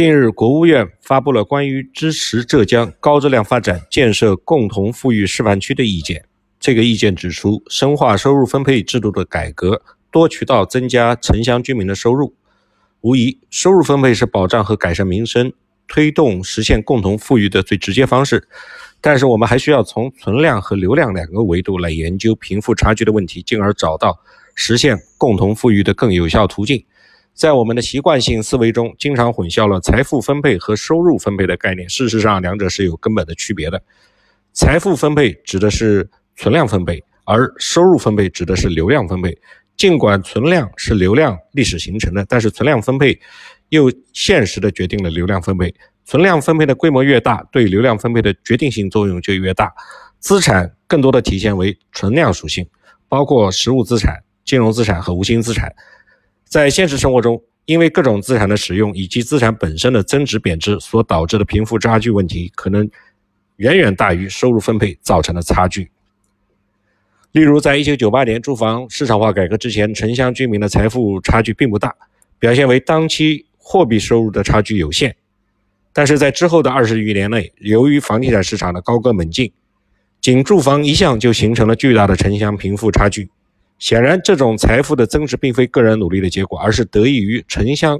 近日，国务院发布了关于支持浙江高质量发展、建设共同富裕示范区的意见。这个意见指出，深化收入分配制度的改革，多渠道增加城乡居民的收入。无疑，收入分配是保障和改善民生、推动实现共同富裕的最直接方式。但是，我们还需要从存量和流量两个维度来研究贫富差距的问题，进而找到实现共同富裕的更有效途径。在我们的习惯性思维中，经常混淆了财富分配和收入分配的概念。事实上，两者是有根本的区别的。财富分配指的是存量分配，而收入分配指的是流量分配。尽管存量是流量历史形成的，但是存量分配又现实的决定了流量分配。存量分配的规模越大，对流量分配的决定性作用就越大。资产更多的体现为存量属性，包括实物资产、金融资产和无形资产。在现实生活中，因为各种资产的使用以及资产本身的增值贬值所导致的贫富差距问题，可能远远大于收入分配造成的差距。例如，在一九九八年住房市场化改革之前，城乡居民的财富差距并不大，表现为当期货币收入的差距有限。但是在之后的二十余年内，由于房地产市场的高歌猛进，仅住房一项就形成了巨大的城乡贫富差距。显然，这种财富的增值并非个人努力的结果，而是得益于城乡、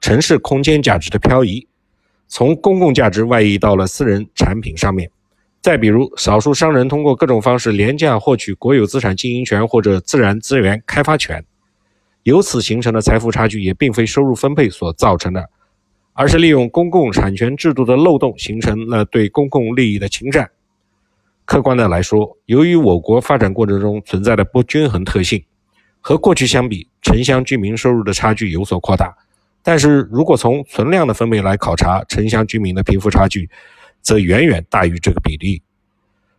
城市空间价值的漂移，从公共价值外溢到了私人产品上面。再比如，少数商人通过各种方式廉价获取国有资产经营权或者自然资源开发权，由此形成的财富差距也并非收入分配所造成的，而是利用公共产权制度的漏洞形成了对公共利益的侵占。客观的来说，由于我国发展过程中存在的不均衡特性，和过去相比，城乡居民收入的差距有所扩大。但是如果从存量的分配来考察城乡居民的贫富差距，则远远大于这个比例。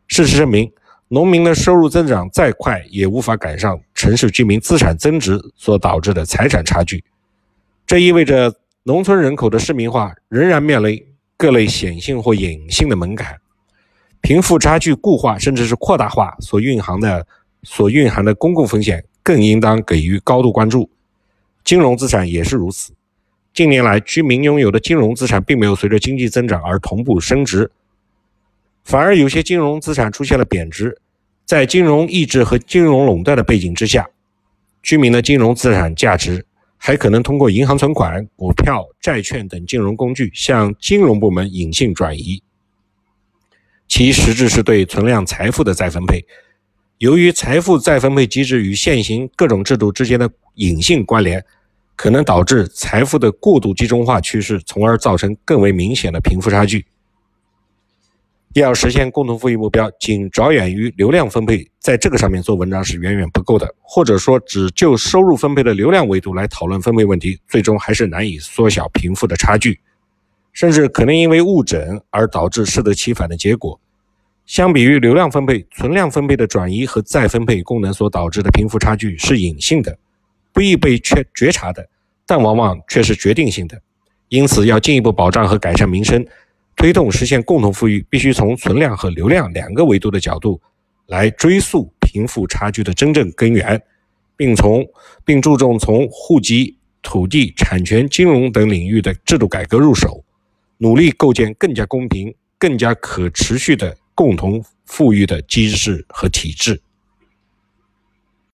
事实证明，农民的收入增长再快，也无法赶上城市居民资产增值所导致的财产差距。这意味着，农村人口的市民化仍然面临各类显性或隐性的门槛。贫富差距固化甚至是扩大化所蕴含的所蕴含的公共风险，更应当给予高度关注。金融资产也是如此。近年来，居民拥有的金融资产并没有随着经济增长而同步升值，反而有些金融资产出现了贬值。在金融抑制和金融垄断的背景之下，居民的金融资产价值还可能通过银行存款、股票、债券等金融工具向金融部门隐性转移。其实质是对存量财富的再分配。由于财富再分配机制与现行各种制度之间的隐性关联，可能导致财富的过度集中化趋势，从而造成更为明显的贫富差距。要实现共同富裕目标，仅着眼于流量分配，在这个上面做文章是远远不够的。或者说，只就收入分配的流量维度来讨论分配问题，最终还是难以缩小贫富的差距。甚至可能因为误诊而导致适得其反的结果。相比于流量分配，存量分配的转移和再分配功能所导致的贫富差距是隐性的，不易被觉觉察的，但往往却是决定性的。因此，要进一步保障和改善民生，推动实现共同富裕，必须从存量和流量两个维度的角度来追溯贫富差距的真正根源，并从并注重从户籍、土地、产权、金融等领域的制度改革入手。努力构建更加公平、更加可持续的共同富裕的机制和体制。